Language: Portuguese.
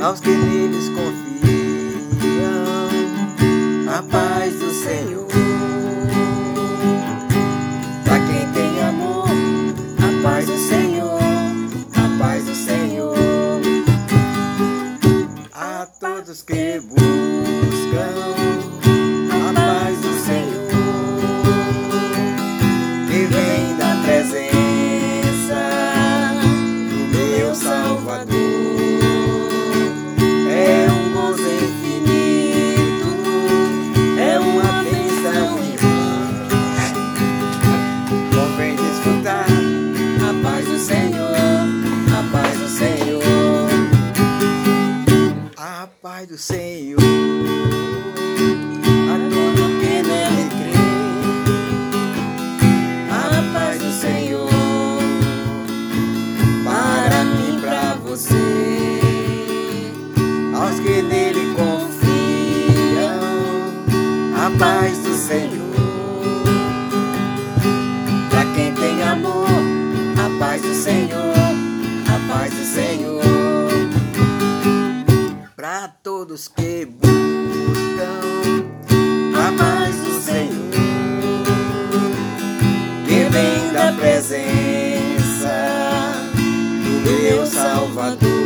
aos que neles confiam. A paz do Senhor. Pra quem tem amor, a paz do Senhor. A paz do Senhor. A todos que buscam. Paz do Senhor. A todo que nele crê, a paz do Senhor para mim, pra você, aos que nele confiam, a paz do Senhor. Pra quem tem amor, a paz do Senhor, a paz do Senhor. Todos que buscam a paz do Senhor, que vem da presença do meu Salvador.